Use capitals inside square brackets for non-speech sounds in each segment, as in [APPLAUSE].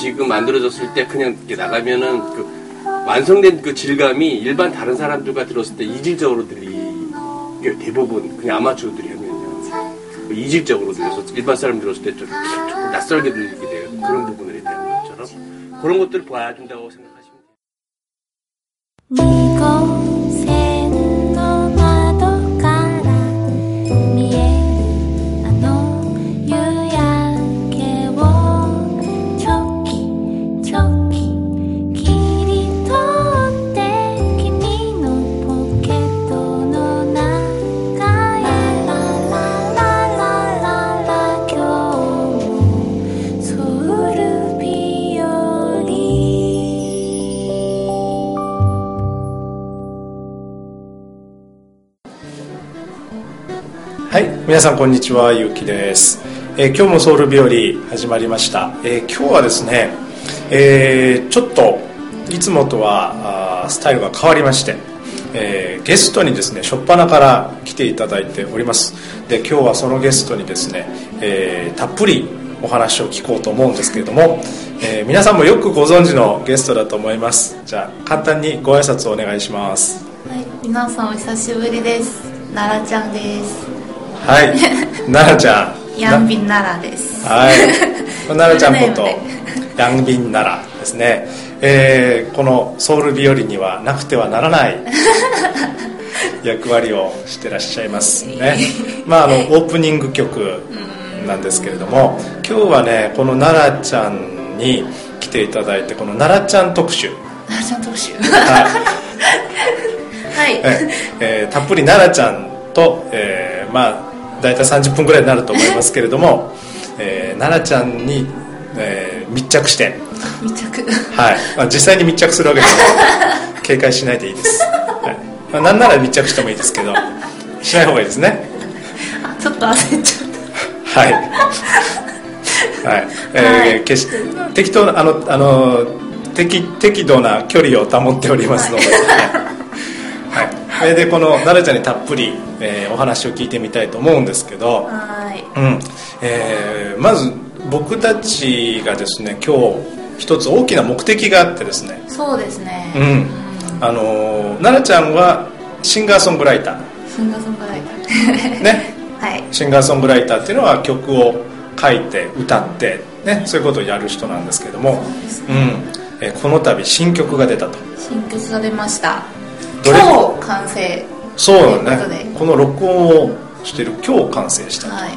지금 만들어졌을 때 그냥 이렇게 나가면은 그 완성된 그 질감이 일반 다른 사람들과 들었을 때 이질적으로 들리게 대부분 그냥 아마추어들이 하면요. 그 이질적으로 들려서 일반 사람 들었을 때 좀 낯설게 들리게 되는 그런 부분들이 되는 것처럼. 그런 것들을 봐준다고 생각하시면 돼요. 皆さんこんにちは、ゆうきです。えー今日もソウル日和始まりました。えー今日はですね、えーちょっといつもとはスタイルが変わりまして、えゲストにですね、初っ端から来ていただいております。で、今日はそのゲストにですね、えたっぷりお話を聞こうと思うんですけれども、え皆さんもよくご存知のゲストだと思います。じゃあ簡単にご挨拶をお願いします。はい、皆さんお久しぶりです。奈良ちゃんです。はい、[LAUGHS] 奈々ちゃん。ヤンビン奈良です。はい。奈々ちゃんこと [LAUGHS] ヤンビン奈良ですね。えーこのソウル日和にはなくてはならない [LAUGHS] 役割をしてらっしゃいますね。まあ、あの、オープニング曲なんですけれども、今日はね、この奈良ちゃんに来ていただいて、この奈良ちゃん特集。奈良ちゃん特集。はいはい。ええーたっぷり奈良ちゃんと、えーまあ大体30分ぐらいになると思いますけれども、[LAUGHS] えー奈良ちゃんに、えー密着して、密着。はい。まあ、実際に密着するわけです。か [LAUGHS] ら警戒しないでいいです、はい。まあ、なんなら密着してもいいですけどしない方がいいですね。あちょっと焦っちゃっはい。はい、えーはい。決し適当なあのあの適適度な距離を保っておりますので、はいそれでこの奈良ちゃんにたっぷり、えーお話を聞いてみたいと思うんですけどた。、はい。うんえーまず僕たちがですね今日一つ大きな目的があってですね、そうですね。うんあのー奈々ちゃんはシンガーソングライタシンガーソングライター。ーね [LAUGHS] はい。シンガーソングライターっていうのは曲を書いて歌って、ね、そういうことをやる人なんですけども、うんえーこの度新曲が出たと新曲が出ました。今日完成。そうというだことで。ねこの録音をしてる今日完成した、はい。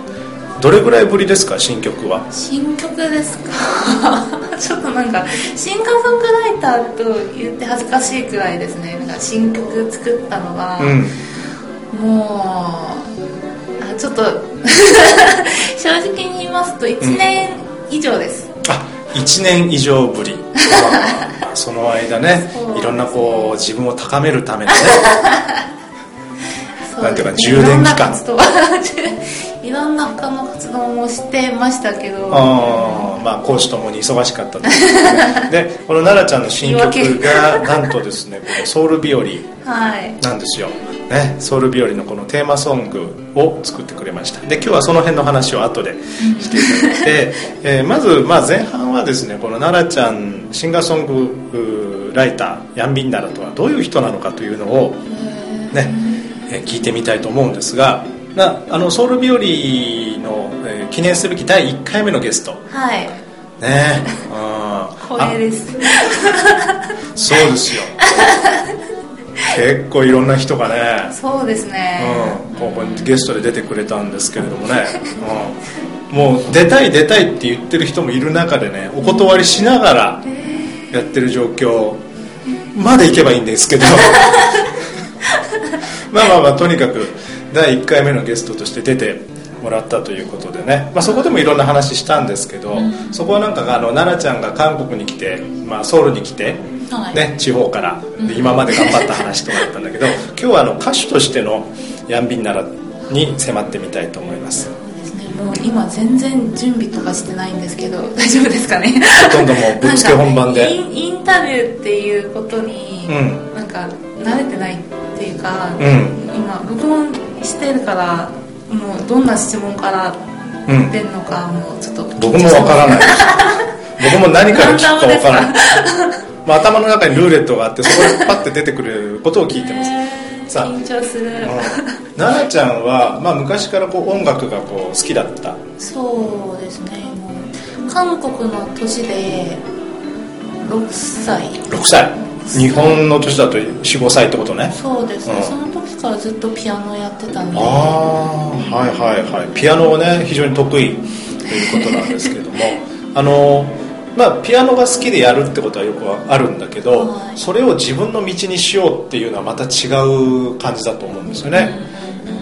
どれぐらいぶりですか？新曲は。新曲ですか？[LAUGHS] ちょっとなんかシンガーソングライターと言って恥ずかしいくらいですね。なんか新曲作ったのが、うん。もうあちょっと [LAUGHS] 正直に言いますと1年以上です、あ1年以上ぶり。ま [LAUGHS] あその間ねいろんなこう自分を高めるためのね。[LAUGHS] そうなんていうか充電期間いろんな他の活動もしてましたけど。あーまあ講師ともに忙しかったと。いうことででこの奈々ちゃんの新曲がなんとですねこのソウル日和。はい。なんですよ、ね、ソウル日和のこのテーマソングを作ってくれました。で今日はその辺の話を後でしていただいて、えーまず、まあ、前半はですねこの奈々ちゃんシンガーソングライターヤンビンナラとはどういう人なのかというのをね、えー聞いてみたいと思うんですがなあのソウル日和の、えー記念すべき第1回目のゲスト。はい。ね。[LAUGHS] うん光栄です。あそうですよ。結構いろんな人がね。そうですね、うん、ここにゲストで出てくれたんですけれどもね、うん、もう出たい出たいって言ってる人もいる中でねお断りしながらやってる状況までいけばいいんですけど。[LAUGHS] まあまあまあとにかく第1回目のゲストとして出てもらったということでね、まあ、そこでもいろんな話したんですけど、そこはなんかあの奈々ちゃんが韓国に来て、まあ、ソウルに来て、はい。ね、地方からで今まで頑張った話とかだったんだけど [LAUGHS] 今日はあの歌手としてのヤンビンナラに迫ってみたいと思います。そうですね。もう今全然準備とかしてないんですけど [LAUGHS] 大丈夫ですかね？ほとんどもう [LAUGHS] ぶっつけ本番で。インインタビューっていうことに、うん。なんか慣れてないっていうか、うん。今録音してるからもうどんな質問からうん出るのかもうちょっと僕もわからない。[LAUGHS] 僕も何から聞くかわからない、まあ、頭の中にルーレットがあってそこでパッて出てくることを聞いてます、えーさあ。緊張する、うん。奈々ちゃんは、まあ、昔からこう音楽がこう好きだった。そうですね。韓国の年で6歳。6歳日本の年だと45歳ってことね。そうです。ね、うん。その時からずっとピアノやってたんで。ああはいはいはい。ピアノをね非常に得意ということなんですけれども。[LAUGHS] あのまあピアノが好きでやるってことはよくあるんだけど、はい。それを自分の道にしようっていうのはまた違う感じだと思うんですよね。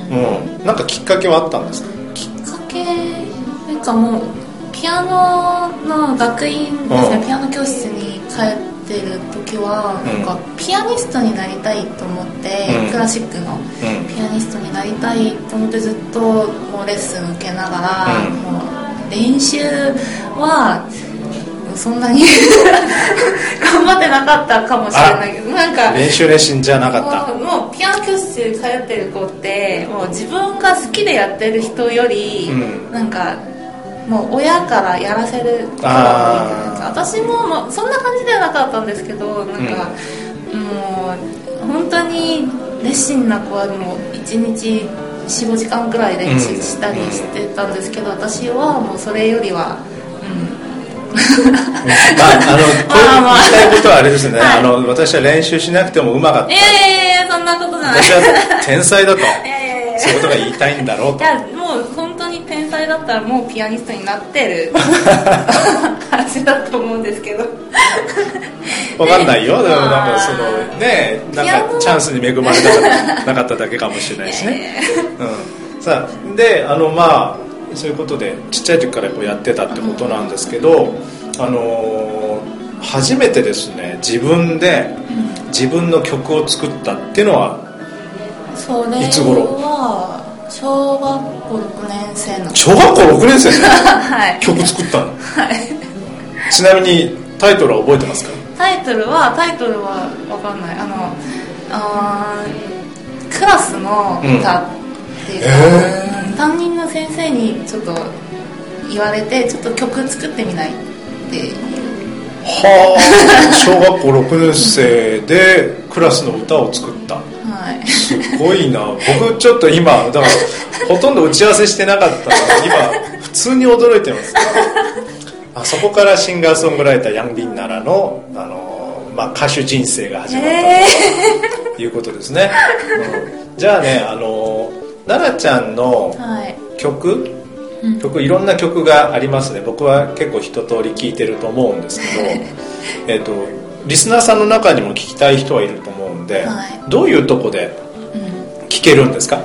うん、なんかきっかけはあったんですか？きっかけなんかもうピアノの学院ですね、うん。ピアノ教室に通ってる時は、うん。なんかピアニストになりたいと思って、うん。クラシックのうん。ピアニストになりたいと思ってずっともうレッスン受けながら、うん。もう練習はそんなに [LAUGHS] 頑張ってなかったかもしれないけどなんか練習熱心じゃなかった。もうもうピアノ教室通ってる子ってもう自分が好きでやってる人より、うん。なんかもう親からやらせる私も、まあ、そんな感じではなかったんですけどなんか、もう本当に熱心な子はもう1日45時間くらい練習したりしてたんですけど、私はもうそれよりは、うん、まあ、あの、こう言いたいことはあれですね、はい。あの、私は練習しなくてもうまかった。いやいやいやそんなことない。私は天才だと、[LAUGHS] そういうことが言いたいんだろうと。いやもうだったらもうピアニストになってる [LAUGHS] 話だと思うんですけど [LAUGHS] わかんないよ。でもなんかその、ね、なんかチャンスに恵まれなかったなかっただけかもしれないしね。うん。さあ、で、あの、まあ、そういうことで、ちっちゃい時からこうやってたってことなんですけど、あのー初めてですね、自分で自分の曲を作ったっていうのは、それいつ頃？は小学校6年生の。小学校6年生で [LAUGHS] はい。曲作ったの？はい。ちなみにタイトルは覚えてますか？タイトルはタイトルは分かんない。あのあークラスの歌っていうか、へうん。担任の先生にちょっと言われてちょっと曲作ってみないっていう。はあ。[LAUGHS] 小学校6年生でクラスの歌を作ったはい。すごいな。僕ちょっと今だからほとんど打ち合わせしてなかったので今普通に驚いてます。あそこからシンガーソングライターヤン・ビンナラのあの、まあ、歌手人生が始まったえということですね、うん。じゃあねあの奈々ちゃんのー、はい。曲？うん。曲いろんな曲がありますね。僕は結構一通り聴いてると思うんですけど [LAUGHS] えっとリスナーさんの中にも聞きたい人はいると思うんで、はい。どういうとこでうん。聴けるんですか？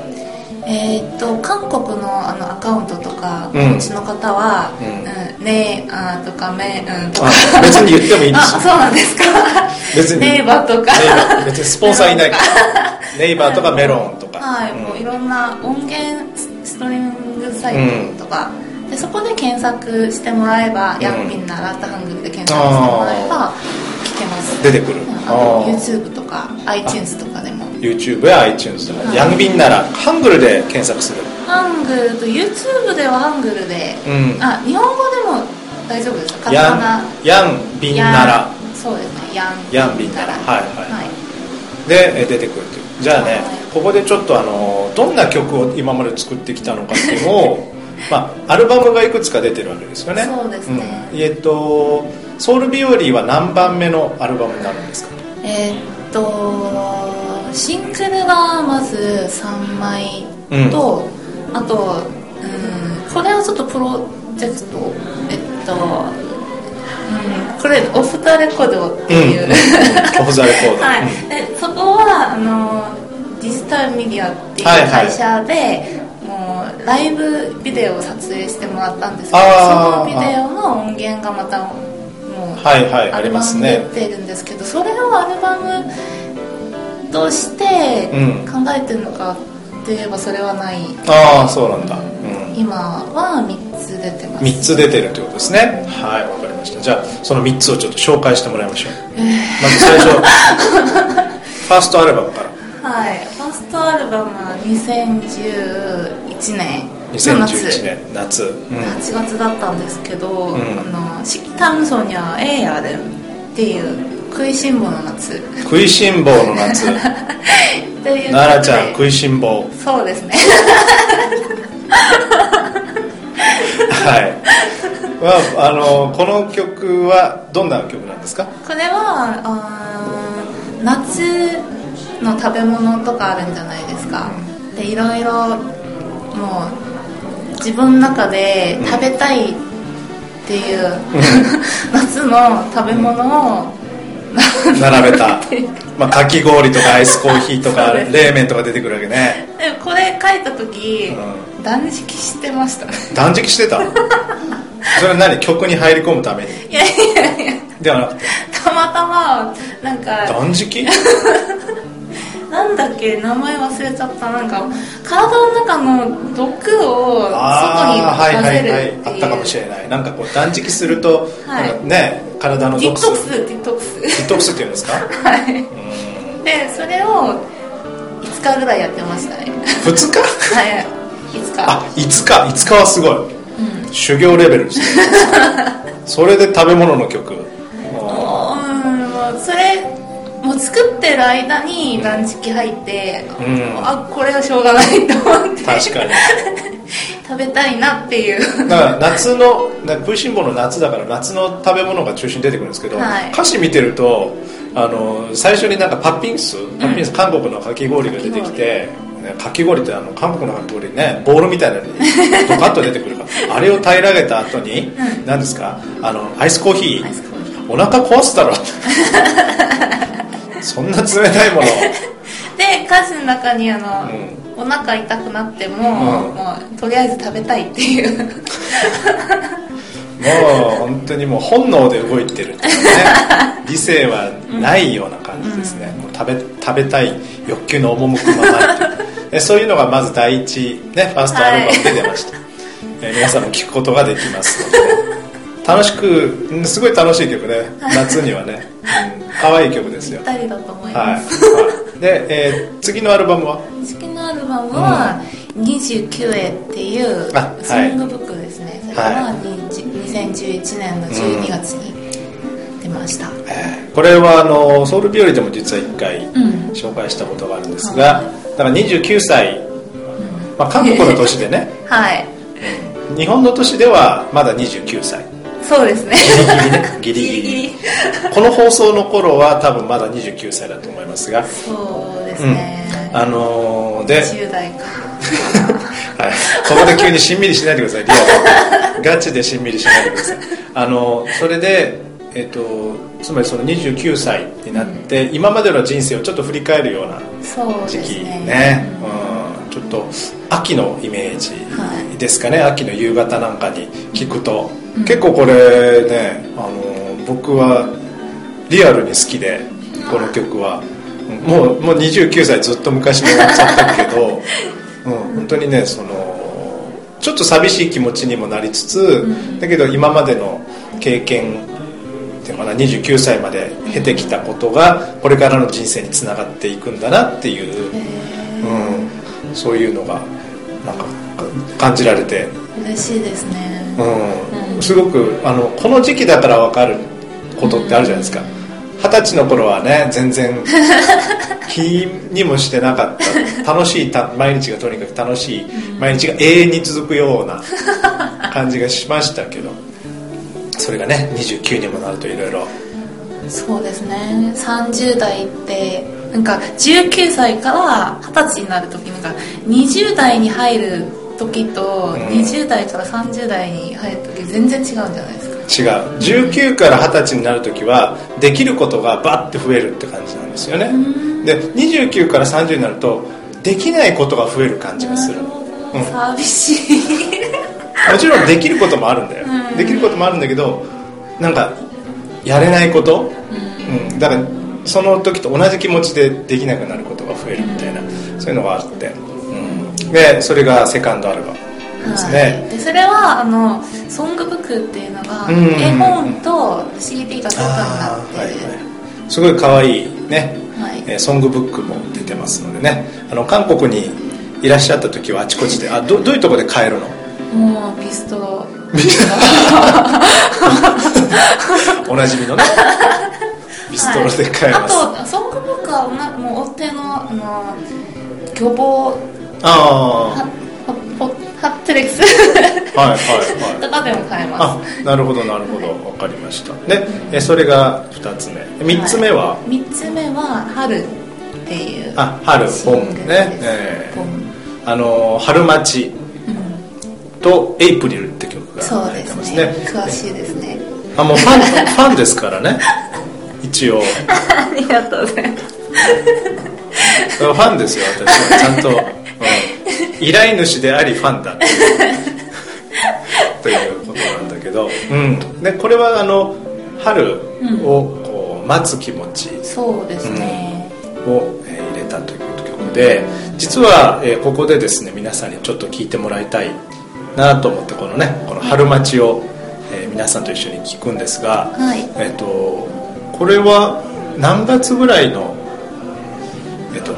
えーっと韓国のあのアカウントとかうん。お持ちの方は「うん。うんねえあー」とか「め」うんとか。あ別に言ってもいいんです。よ [LAUGHS] あそうなんですか？別に。ネイバーとか。ネイバー。別にスポンサーいないから。[LAUGHS] ネイバーとかメロンとか。はい、うん。もういろんな音源スストリーミングサイトとか、でそこで検索してもらえば、ヤンピンなラッタハングルで検索してもらえば聞けます。出てくる。YouTube とか iTunes とかでも。YouTube や iTunes とか、はい。ヤンビンならハングルで検索する。ハングルと YouTube ではハングルで、うん。あ日本語でも大丈夫ですか？ヤンヤンビンなら。そうですね。ヤン。ヤンビンなら。はいはい。はい。でえ出てくるという。じゃあね、はい。ここでちょっとあのどんな曲を今まで作ってきたのかっていうのを [LAUGHS] まあアルバムがいくつか出てるわけですよね。そうですね。うん。えっとソウルビオリーは何番目のアルバムになるんですか？えーっとシングルがまず3枚と、あと、うん、これはちょっとプロジェクトえっと、うん、これオフ・ザ・レコードっていう、オフ・ザ・レコード、[LAUGHS] はい。うん。でそこはあのデジタルメディアっていうはいはい。会社で、もうライブビデオを撮影してもらったんですけどそのビデオの音源がまたもうはいはいありますね。出てるんですけどそれをアルバムとしてうん考えてるのかって言えばそれはない、ああそうなんだ、うん、今は3つ出てます。3つ出てるということですね。はいわかりました。じゃあその3つをちょっと紹介してもらいましょう。まず最初。[LAUGHS] ファーストアルバムから。はい。ファーストアルバムは2011年2011年夏。うん。8月だったんですけど、ん。あの「式炭素にはええやで」っていう食いしん坊の夏。食いしん坊の夏。[LAUGHS] っていう奈々ちゃん食いしん坊。でそうですね。はい。はあのこの曲はどんな曲なんですか？これはあー夏の食べ物とかあるんじゃないですか。でいろいろもう自分の中で食べたいっていう、夏の食べ物を並べた、[LAUGHS] まあ、かき氷とかアイスコーヒーとか冷麺とか出てくるわけね。でこれ書いた時、う断食してました。断食してた？[LAUGHS] それは何？曲に入り込むために？いやいやいや。ではなくて。たまたまなんか断食？[LAUGHS] なんだっけ？名前忘れちゃった。なんか体の中の毒を外にああはいはい出せるはいってい。うあったかもしれない。なんかこう断食すると、はい。ね体の毒素ディトックスディトックス。ディトックスっていうんですか？はい。でそれを5日ぐらいやってましたね。2日？はい。5日。あ5日。5日はすごい、修行レベルですねそれで食べ物の曲。それもう作ってる間に断食入って、うん。あこれはしょうがないと思って。確かに。[LAUGHS] 食べたいなっていう。だから夏のな食いしん坊の夏だから夏の食べ物が中心に出てくるんですけど、はい。歌詞見てるとあの最初になんかパッピンスパッピンス、韓国のかき氷が出てきてねかき氷ってあの韓国のかき氷ねボールみたいなのにドカッと出てくるから [LAUGHS] あれを平らげた後に何ですか？あのアイスコーヒー。お腹壊すだろ [LAUGHS] そんな冷たいもの？[LAUGHS] で歌詞の中にあの、お腹痛くなっても,、うん。もうとりあえず食べたいっていう。[LAUGHS] もう本当にもう本能で動いてるっていうかね。理性はないような感じですね、もう食べ食べたい欲求の赴くままにで [LAUGHS] そういうのがまず第一、ね、ファーストアルバムで出ました、えー皆さんも聴くことができますので楽しくうんすごい楽しい曲ね。[LAUGHS] 夏にはね、うん、可愛い曲ですよ。ぴったりだと思いはい、ます、はい、で、えー次のアルバムは？好きなアルバムは「29へ」っていうソングブックですね、それは2011年の12月に出ました、えーこれはあのソウル日和でも実は1回ん。紹介したことがあるんですが、だから29歳、まあ、韓国の年でね。[LAUGHS] はい。日本の年ではまだ29歳そうですね。ギリギリね。ギリギリ。この放送の頃は多分まだ29歳だと思いますが、そうですうん。ね、あのーで、[LAUGHS] はい、10代か。ここで急にしんみりしないでください。リアル。ガチでしんみりしないでください。あのそれでえっ、とつまりその29歳になって、今までの人生をちょっと振り返るようなそう時期ねね。うん、ちょっと秋のイメージはい。ですかね、秋の夕方なんかに聞くと、結構これねあの僕はリアルに好きでこの曲は。もうもう29歳ずっと昔に終わっちゃったけど、[LAUGHS] うん、本当にねそのちょっと寂しい気持ちにもなりつつ、だけど今までの経験っていうのかな29歳まで経てきたことがこれからの人生につながっていくんだなっていう、うん、そういうのがなんか感じられて、嬉しいですね。うん、すごくあのこの時期だから分かることってあるじゃないですか。二十歳の頃はね全然 [LAUGHS] 気にもしてなかった。楽しいた毎日がとにかく楽しい毎日が永遠に続くような感じがしましたけど。それがね29にもなるといろいろそうですね。30代ってなんか19歳から20歳になる時なんか20代に入る時と20代から30代に入る時全然違うんじゃないですか。違う。19から20歳になる時はできることがバッて増えるって感じなんですよね。で29から30になるとできないことが増える感じがする。うん。寂しい。[LAUGHS] もちろんできることもあるんだよ、できることもあるんだけどなんかやれないこと、うん。だからその時と同じ気持ちでできなくなることが増えるみたいな、そういうのがあって、うん、でそれがセカンドアルバムですね、はい、でそれはあのソングブックっていうのがうん絵本と CD がセットになってはいはい。すごい可愛いね、はい。えーソングブックも出てますのでね。あの韓国にいらっしゃった時はあちこちであどどういうとこで買えるの？もうピストロ [LAUGHS] おなじみのね。[LAUGHS] ピストロで買えます、はい、あとソングブックはなもう大手のあの漁港あハッテレックス。あはいはいはい。とかでも買えあまなるほどなるほど。分かりました。でえそれが2つ目。3つ目は、す3つ目は「春」っていうあ春シングルです。ボンね、えーあの春町とエイプリルって曲がそう入ってますね。ね詳しいですね。あもうファンファンですからね。一応。[LAUGHS] ありがとうございます。ファンですよ私は。ちゃんと、うん、依頼主でありファンだ。[LAUGHS] ということなんだけど、うん、でこれはあの春をこう待つ気持ち。そうですね、を、えー入れたという曲で。実は、えーここでですね皆さんにちょっと聞いてもらいたいなと思ってこのねこの春待ちを、えー皆さんと一緒に聞くんですが、はい。えっ、とこれは何月ぐらいの、えっと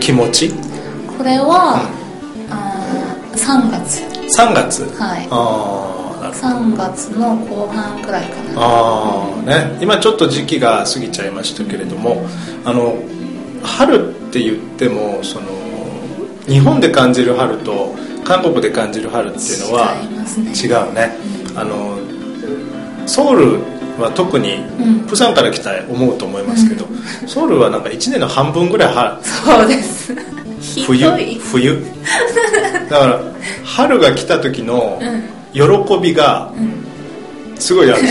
気持ちこれは、あー3月。3月？はい。ああなるほど。3月の後半くらいかな。ああね。今ちょっと時期が過ぎちゃいましたけれどもあの春って言ってもその日本で感じる春と韓国で感じる春っていうのは違いますね。違うね。あのソウルは特にうん。プサンから来たら思うと思いますけど、ソウルはなんか1年の半分ぐらい春そうです冬冬？だから春が来た時のうん喜びがすごいある、も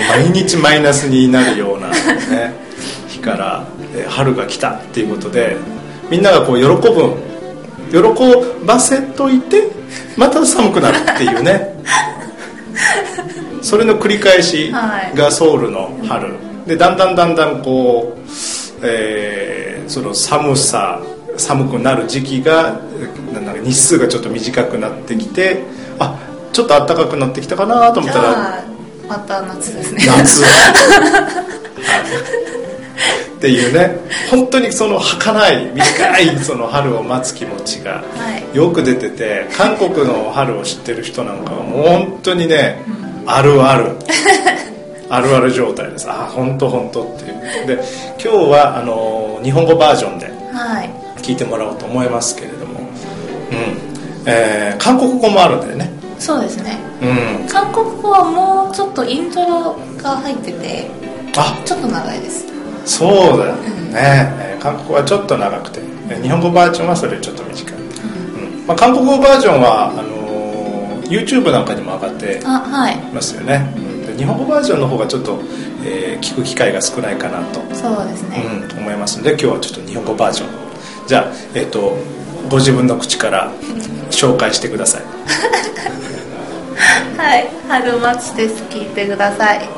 う毎日マイナスになるような、ね、日からえー春が来たっていうことでみんながこう喜ぶ喜ばせといてまた寒くなるっていうね。それの繰り返しがソウルの春。でだんだんだんだんこう、えーその寒さ寒くなる時期がなんだか日数がちょっと短くなってきてあちょっと暖かくなってきたかなと思じったらまた夏ですね。夏。っていうね。本当にその儚い短い [LAUGHS] その春を待つ気持ちがはい。よく出てて韓国の春を知ってる人なんかはもう本当にね、あるある [LAUGHS] あるある状態です。あ本当本当っていう。で今日はあの日本語バージョンではい。聞いてもらおうと思いますけれども、うん。えー韓国語もあるんだよね。そうですね。うん。韓国語はもうちょっとイントロが入っててあ。ちょっと長いです。そうだよね、えー韓国語はちょっと長くて。えー日本語バージョンはそれちょっと短い、うん。まあ、韓国語バージョンはあのー YouTube なんかにも上がってますよね、うんで日本語バージョンの方がちょっと、えー聞く機会が少ないかなと、そうですね、うん、思いますので今日はちょっと日本語バージョン。じゃあえっ、とご自分の口から紹介してください。[LAUGHS] はい春待ちです。聞いてください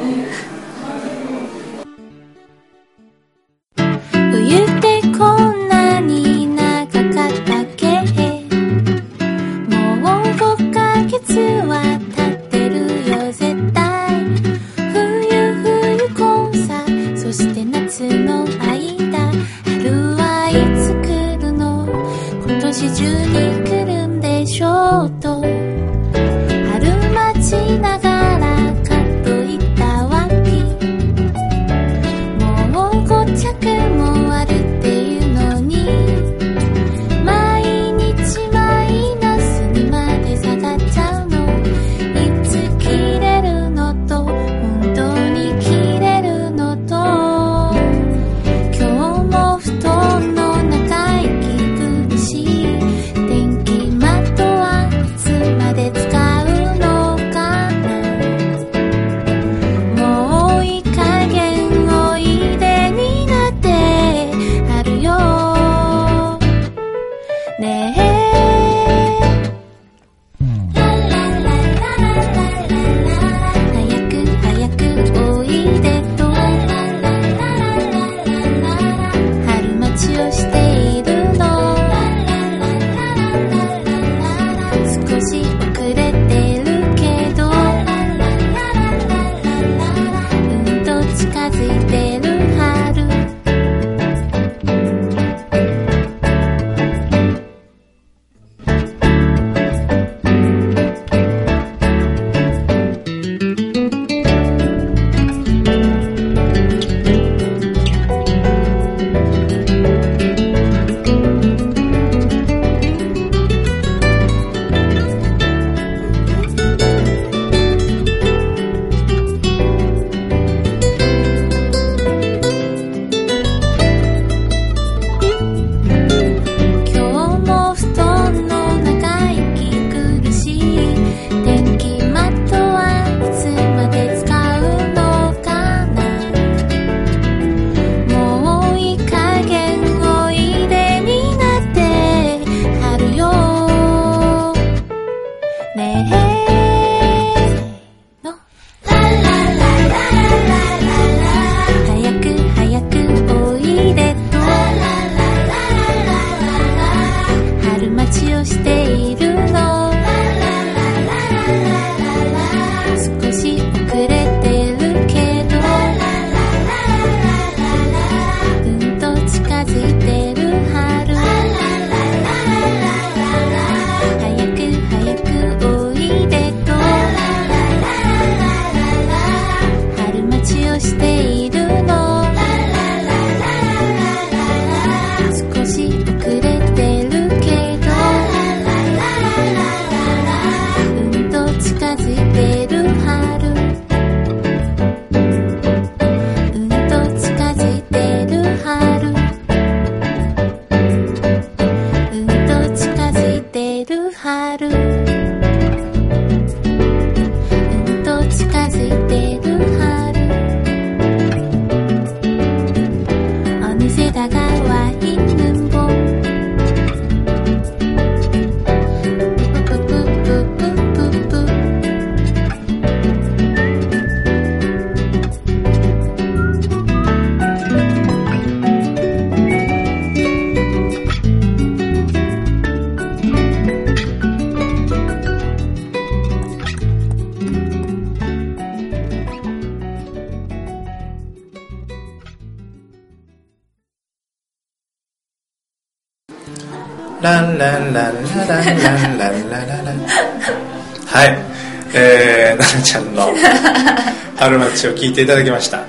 春町」を聴いていただきました、ね、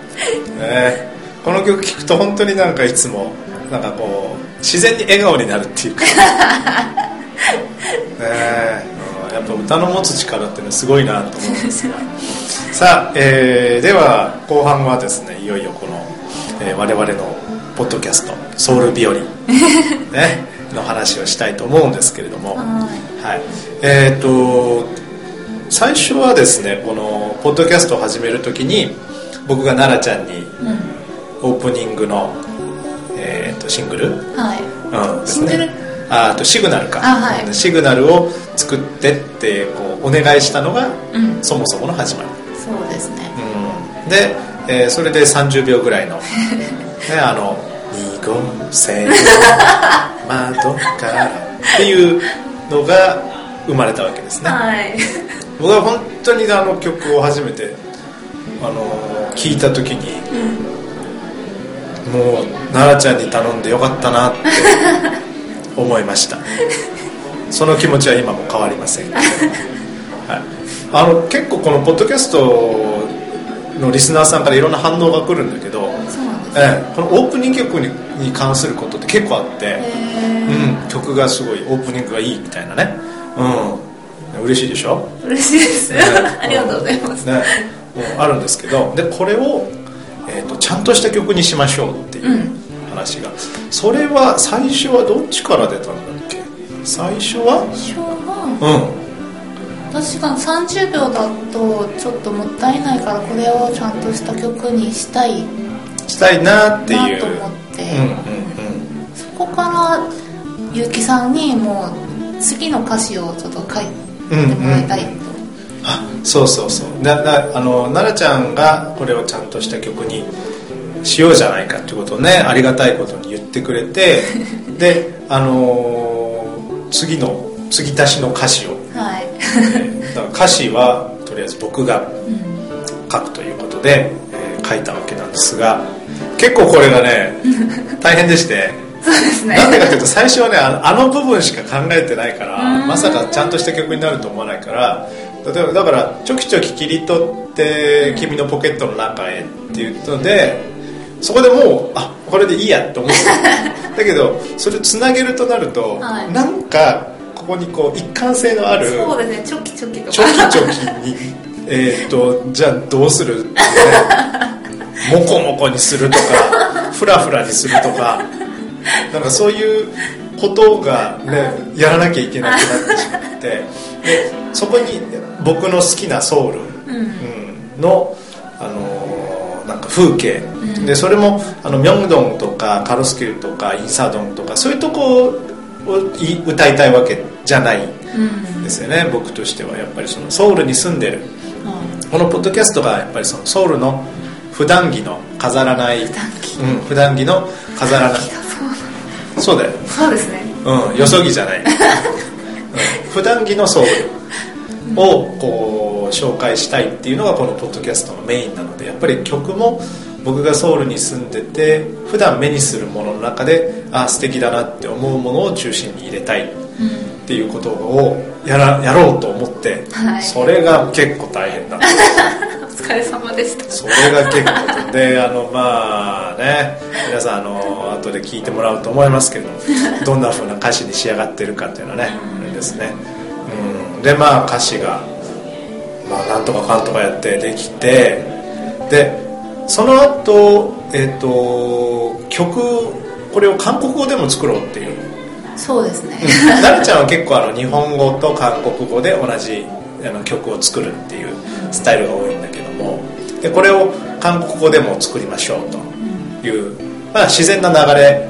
この曲聴くと本当になんかいつもなんかこう自然に笑顔になるっていうか。[LAUGHS] ね。えうんやっぱ歌の持つ力っていうのはすごいなと思うんですが。さあ、えーでは後半はですねいよいよこの、えー我々のポッドキャスト「ソウル日和」[LAUGHS] ね、の話をしたいと思うんですけれども、はい、えっ、と最初はですねこのポッドキャストを始めるときに僕が奈々ちゃんにオープニングの、えー、とシングル、はい。うんですシングル？ねああとシグナルか、あはい。シグナルを作ってってこうお願いしたのが、うん。そもそもの始まり、そうですね。うん。で、えーそれで30秒ぐらいの [LAUGHS] ねあの「濁せよ窓から」っていうのが生まれたわけですね、はい僕は本当にあの曲を初めてあの聞いた時に、もう奈々ちゃんに頼んでよかったなって思いました。[LAUGHS] その気持ちは今も変わりません、[LAUGHS] はい、あの結構このポッドキャストのリスナーさんからいろんな反応が来るんだけど、ええこのオープニング曲にに関することって結構あって、へうん、曲がすごいオープニングがいいみたいなね。うん嬉しいでしょ？ー嬉しいです。ね。[LAUGHS] ありがとうございます。ね、もうあるんですけどでこれを、えーとちゃんとした曲にしましょうっていう話が、それは最初はどっちから出たんだっけ？最初は？最初はうん。確かに30秒だとちょっともったいないからこれをちゃんとした曲にしたい。したいなっていう。なと思って。うんうんそこから結城さんにもう次の歌詞をちょっと書いてもらいたいと、あそうそうそう。だだあの奈々ちゃんがこれをちゃんとした曲にしようじゃないかってことをねありがたいことに言ってくれて [LAUGHS] であのー次の継ぎ足しの歌詞を。はい。だから歌詞はとりあえず僕が書くということで、えー書いたわけなんですが結構これがね [LAUGHS] 大変でしてそうですね。なんでかというと最初はねあの部分しか考えてないからまさかちゃんとした曲になると思わないから例えばだからちょきちょき切り取って君のポケットの中へっていうのでそこでもうあこれでいいやって思って [LAUGHS] だけどそれつなげるとなると、はい。なんかここにこう一貫性のあるそうですね。チョキチョキとか。チョキチョキに [LAUGHS] えーっとじゃあどうする？ってねモコモコにするとかフラフラにするとか [LAUGHS] なんかそういうことがねやらなきゃいけなくなってしまって。でそこに僕の好きなソウル、うん。の、あのーなんか風景、でそれもあのミョンドンとかカロスキルとかインサドンとかそういうとこをい歌いたいわけじゃないですよね、僕としては。やっぱりそのソウルに住んでる。このポッドキャストがやっぱりそのソウルの普段着の飾らない普段着。うん、普段着の飾らないそうだよ、そうですね。うん、よそ着じゃない、うん、普段着のソウルをこう紹介したいっていうのがこのポッドキャストのメインなのでやっぱり曲も僕がソウルに住んでて普段目にするものの中であ素敵だなって思うものを中心に入れたいっていうことをやらやろうと思って、はい。それが結構大変だったれ様でした。それが結構であのまあね皆さんあの後で聞いてもらうと思いますけど [LAUGHS] どんな風な歌詞に仕上がってるかっていうのはねあれですね、うん、でまあ歌詞がまあなんとかかんとかやってできてでその後えっ、と曲これを韓国語でも作ろうっていう。そうですね。なるちゃんは結構あの日本語と韓国語で同じあの曲を作るっていうスタイルが多いでこれを韓国語でも作りましょうという、まあ、自然な流れ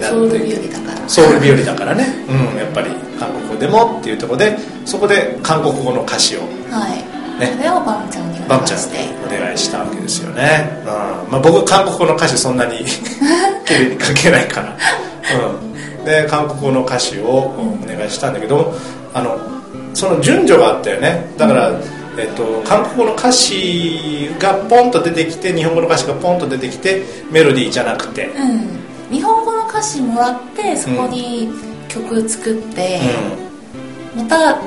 ソウル日和だからソウル日和だからね、うん、やっぱり韓国語でもっていうところでそこで韓国語の歌詞をはい。ね。それをバムちゃんにバムちゃんに渡してお願いしたわけですよね、うん。まあ、僕韓国語の歌詞そんなに [LAUGHS] 綺麗に書けないから、うん、で韓国語の歌詞をお願いしたんだけどあのその順序があったよね。だから、えっと、韓国語の歌詞がポンと出てきて日本語の歌詞がポンと出てきてメロディーじゃなくて。うん。日本語の歌詞もらってそこに曲作って、また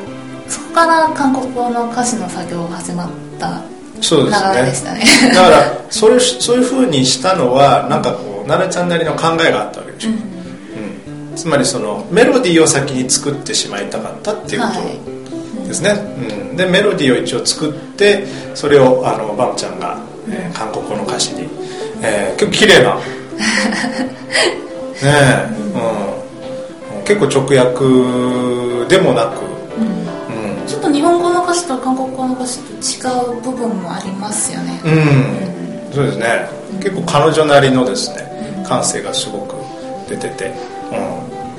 そこから韓国語の歌詞の作業が始まったそう流れでしたね。だからそれそういうふうにしたのはなんかこう奈々ちゃんなりの考えがあったわけでしょ、うん。つまりそのメロディーを先に作ってしまいたかったっていうこはい。とですね、うん、でメロディーを一応作ってそれをあのバムちゃんが、えー韓国語の歌詞に、えー結構綺麗な。[LAUGHS] ねえ、うん、結構直訳でもなく、うん。ちょっと日本語の歌詞と韓国語の歌詞と違う部分もありますよね、うん、そうですね、結構彼女なりのですね感性がすごく出てて、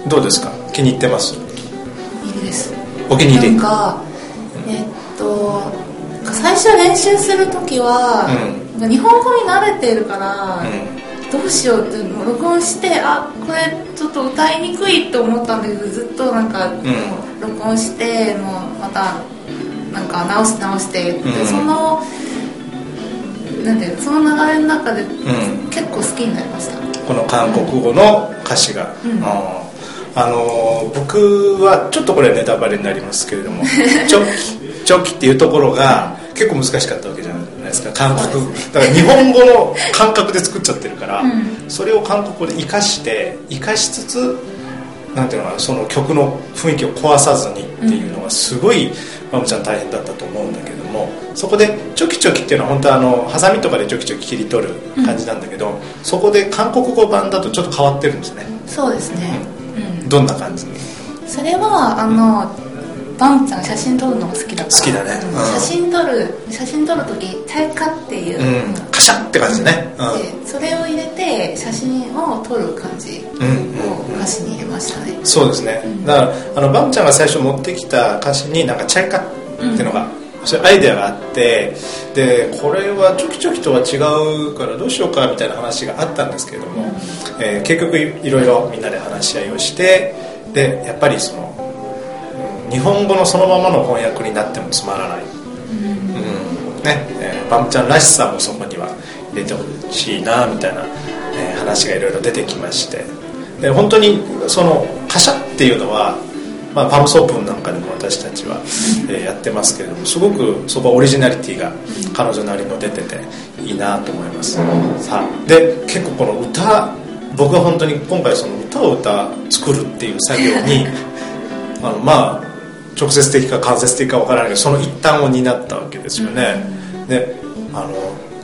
うん、どうですか？気に入ってます？いいですお気に入り。なんかえっと最初練習する時は、日本語に慣れているから、どうしようってもう録音してあこれちょっと歌いにくいって思ったんだけどずっとなんか、もう録音してもうまたなんか直して直してで、うん。そのなんていうのその流れの中で、ん。結構好きになりました。この韓国語の歌詞が、んあのー僕はちょっとこれネタバレになりますけれども [LAUGHS] チョキチョキっていうところが結構難しかったわけじゃないですか。韓国。だから日本語の感覚で作っちゃってるから、それを韓国語で生かして生かしつつなんていうのかなその曲の雰囲気を壊さずにっていうのがすごいマムちゃん大変だったと思うんだけどもそこでチョキチョキっていうのは本当はあのハサミとかでチョキチョキ切り取る感じなんだけど、そこで韓国語版だとちょっと変わってるんですね。そうですね、うん、どんな感じ？にそれはあのバンちゃん写真撮るのが好きだから。好きだね。うん。うん。写真撮る写真撮る時チャイカっていう、うん。カシャって感じね。うん。でそれを入れて写真を撮る感じを歌詞に入れましたね、そうですね、だからあのバンちゃんが最初持ってきた歌詞になんかチャイカっていうのが、そういうアイデアがあってでこれはチョキチョキとは違うからどうしようかみたいな話があったんですけれども、えー結局いろいろみんなで話し合いをしてでやっぱりその、日本語のそのままの翻訳になってもつまらない、うん。ね。えーバンちゃんらしさもそこには入れてほしいなみたいな、えー話がいろいろ出てきまして。で本当にそのカシャっていうのは、まあ、パムソープンなんかでも私たちは、えーやってますけれどもすごくそこはオリジナリティが彼女なりの出てていいなと思います、さあで結構この歌僕は本当に今回その歌を歌作るっていう作業に [LAUGHS] あのまあ直接的か間接的かわからないけどその一端を担ったわけですよね、であの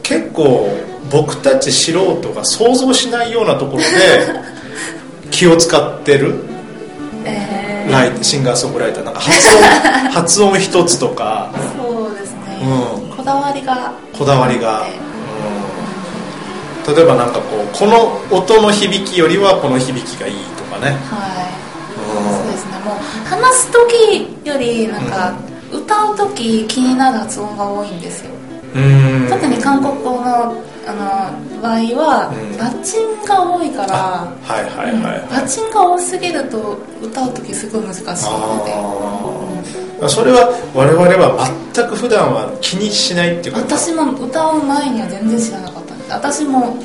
結構僕たち素人が想像しないようなところで [LAUGHS] 気を使ってる。えライシンガーソングライターなんか発音 [LAUGHS] 発音一つとか。ーそうですね、うん。こだわりが。こだわりが。うん、例えばなんかこうこの音の響きよりはこの響きがいいとかね、はい、そうですね。もう話す時よりなんか、歌う時気になる発音が多いんですよ。うん、特に韓国語のあの場合は、うん。バチンが多いからはいはいはいはい、バチンが多すぎると歌う時すごい難しいので。それは我々は全く普段は気にしないっていうか私も歌う前には全然知らなかった。んです私も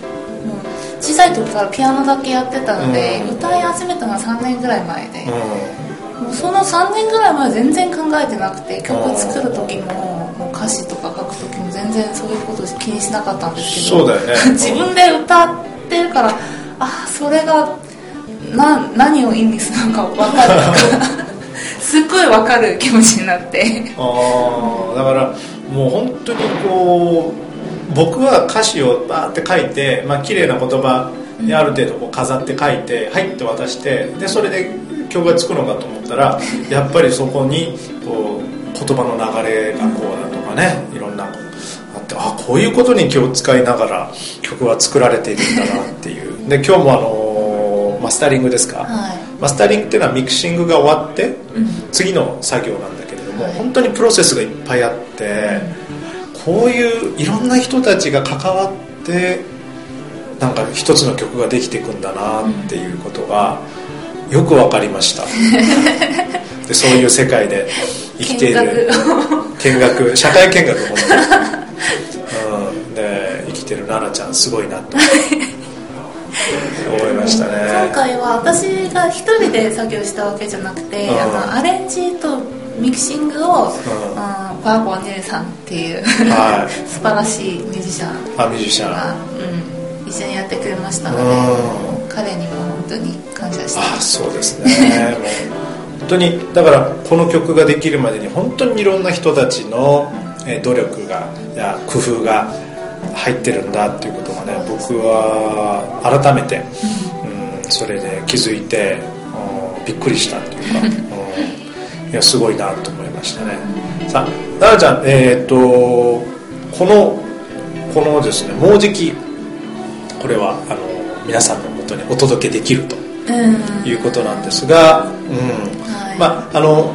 小さい時からピアノだけやってたので、うん。歌い始めたのは3年ぐらい前で、うもうその3年ぐらい前は全然考えてなくて曲作る時ももう歌詞とか書く時も全然そういうこと気にしなかったんですけどそうだよね。[LAUGHS] 自分で歌ってるからあそれがな何を意味するのか分かるから [LAUGHS] すっごい分かる気持ちになって。んああだからもう本当にこう僕は歌詞をバーって書いてまあ綺麗な言葉にある程度こう飾って書いて「はい」って渡してでそれで曲がつくのかと思ったらやっぱりそこにこう言葉の流れがこうだとかねいろんなあってあこういうことに気を使いながら曲は作られているんだなっていう。で今日もあのマスタリングですか、はい。マスタリングっていうのはミクシングが終わって、次の作業なんだけれども、はい。本当にプロセスがいっぱいあって、こういういろんな人たちが関わってなんか一つの曲ができていくんだなっていうことがよく分かりました。でそういう世界で生きている。見学社会見学本当に、うん、で生きてる奈々ちゃんすごいなと。思いました今ね回は私が一人で作業したわけじゃなくて、うん。あのアレンジとミキシングを、ん。うんパーコン姉さんっていう、はい。[LAUGHS] 素晴らしいミュージシャンあミュージシャン。が、うん、一緒にやってくれましたので、うん。彼にも本当に感謝してあます。そうですね。本当にだからこの曲ができるまでに本当にいろんな人たちのえー努力がや工夫が入ってるんだっていうことがね僕は改めて、うん、それで気づいてうんびっくりしたっていうか、うん、いやすごいなと思いましたね。さあ奈々ちゃんえっ、とこのこのですねもうじきこれはあの皆さんのもとにお届けできるとうん。いうことなんですが、うん。はい。まああの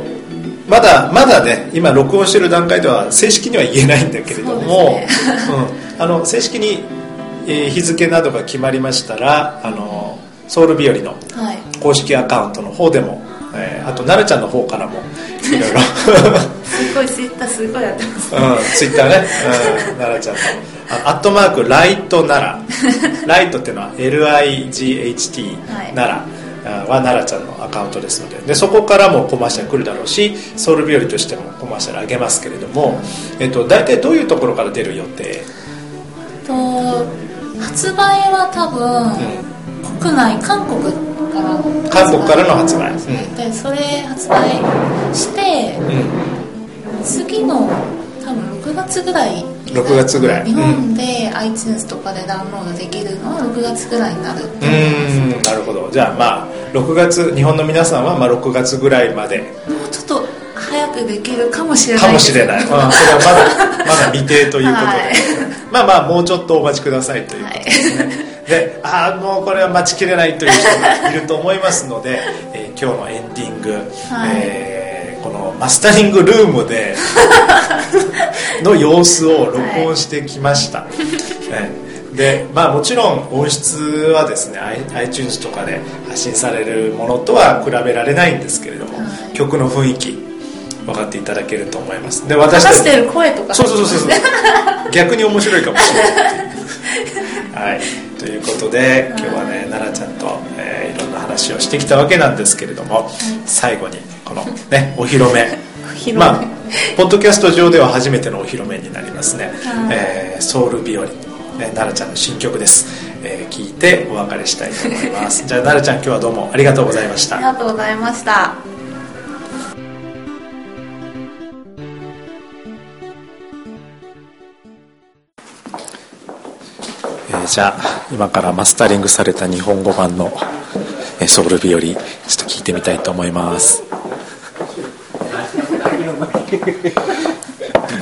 まだまだね今録音してる段階では正式には言えないんだけれども、そううん、あの正式に、えー日付などが決まりましたらあのソウル日和のはい。公式アカウントの方でも、えーあと奈々ちゃんの方からもいろいろ。[LAUGHS] すごいツイッターすごいやってますうん、ツイッターね、うん、奈々ちゃんの。あアットマークライト奈良 [LAUGHS] ライトっていうのは LIGHT はい。奈良あは奈良ちゃんのアカウントですので。でそこからもコマーシャル来るだろうしソウル日和としてもコマーシャル上げますけれども、えっと、大体どういうところから出る予定、と発売は多分、国内韓国から韓国からの発売。でそれ発売してうん、うん次の多分6月ぐらい6月ぐらい。日本で iTunes とかでダウンロードできるのは6月ぐらいになるう。ーんなるほど。じゃあまあ6月日本の皆さんはまあ6月ぐらいまで。もうちょっと早くできるかもしれない。かもしれない、うん、それはまだ [LAUGHS] まだ未定ということで、はい。まあまあもうちょっとお待ちくださいということですね、でああもうこれは待ちきれないという人がいると思いますので、えー今日のエンディング、はい。えーこのマスタリングルームで [LAUGHS] の様子を録音してきました、ねでまあもちろん音質はですね iTunes とかで発信されるものとは比べられないんですけれども、はい。曲の雰囲気分かっていただけると思います。で私話してる声とかそうそうそうそう。[LAUGHS] 逆に面白いかもしれない。[LAUGHS] はいということで今日はね奈々ちゃんと、えーいろんな話をしてきたわけなんですけれども、最後にこのね [LAUGHS] お披露目。まあポッドキャスト上では初めてのお披露目になりますね、はい。えーソウル日和、えー奈々ちゃんの新曲です、えー聞いてお別れしたいと思います。[LAUGHS] じゃあ奈々ちゃん今日はどうもありがとうございました。ありがとうございましたー、じゃあ今からマスタリングされた日本語版の「ソウル日和」ちょっと聞いてみたいと思います。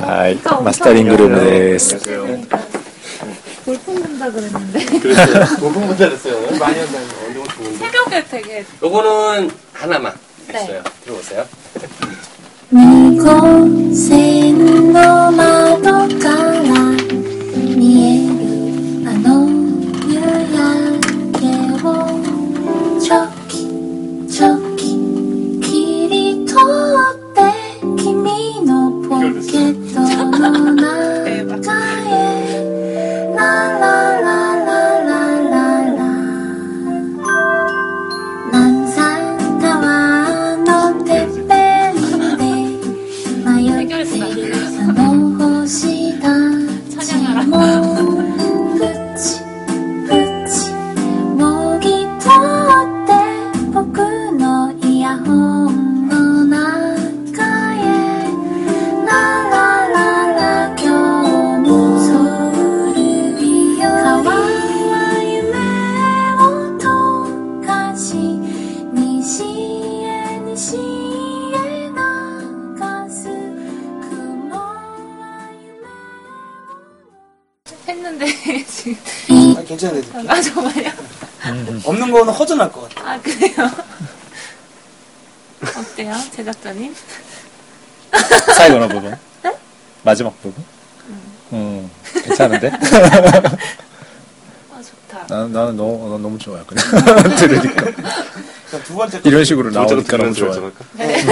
はいマスタリングルームです。[LAUGHS] 골 프. チョキチョキ切り取って君のポケット。[LAUGHS] 아, 좋다. 나는 나는 너무 난 너무 좋아요 그냥 [LAUGHS] 들으니까 두 번째 이런 식으로 나오니까 너무 좋아요. 네. [LAUGHS]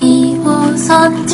2호선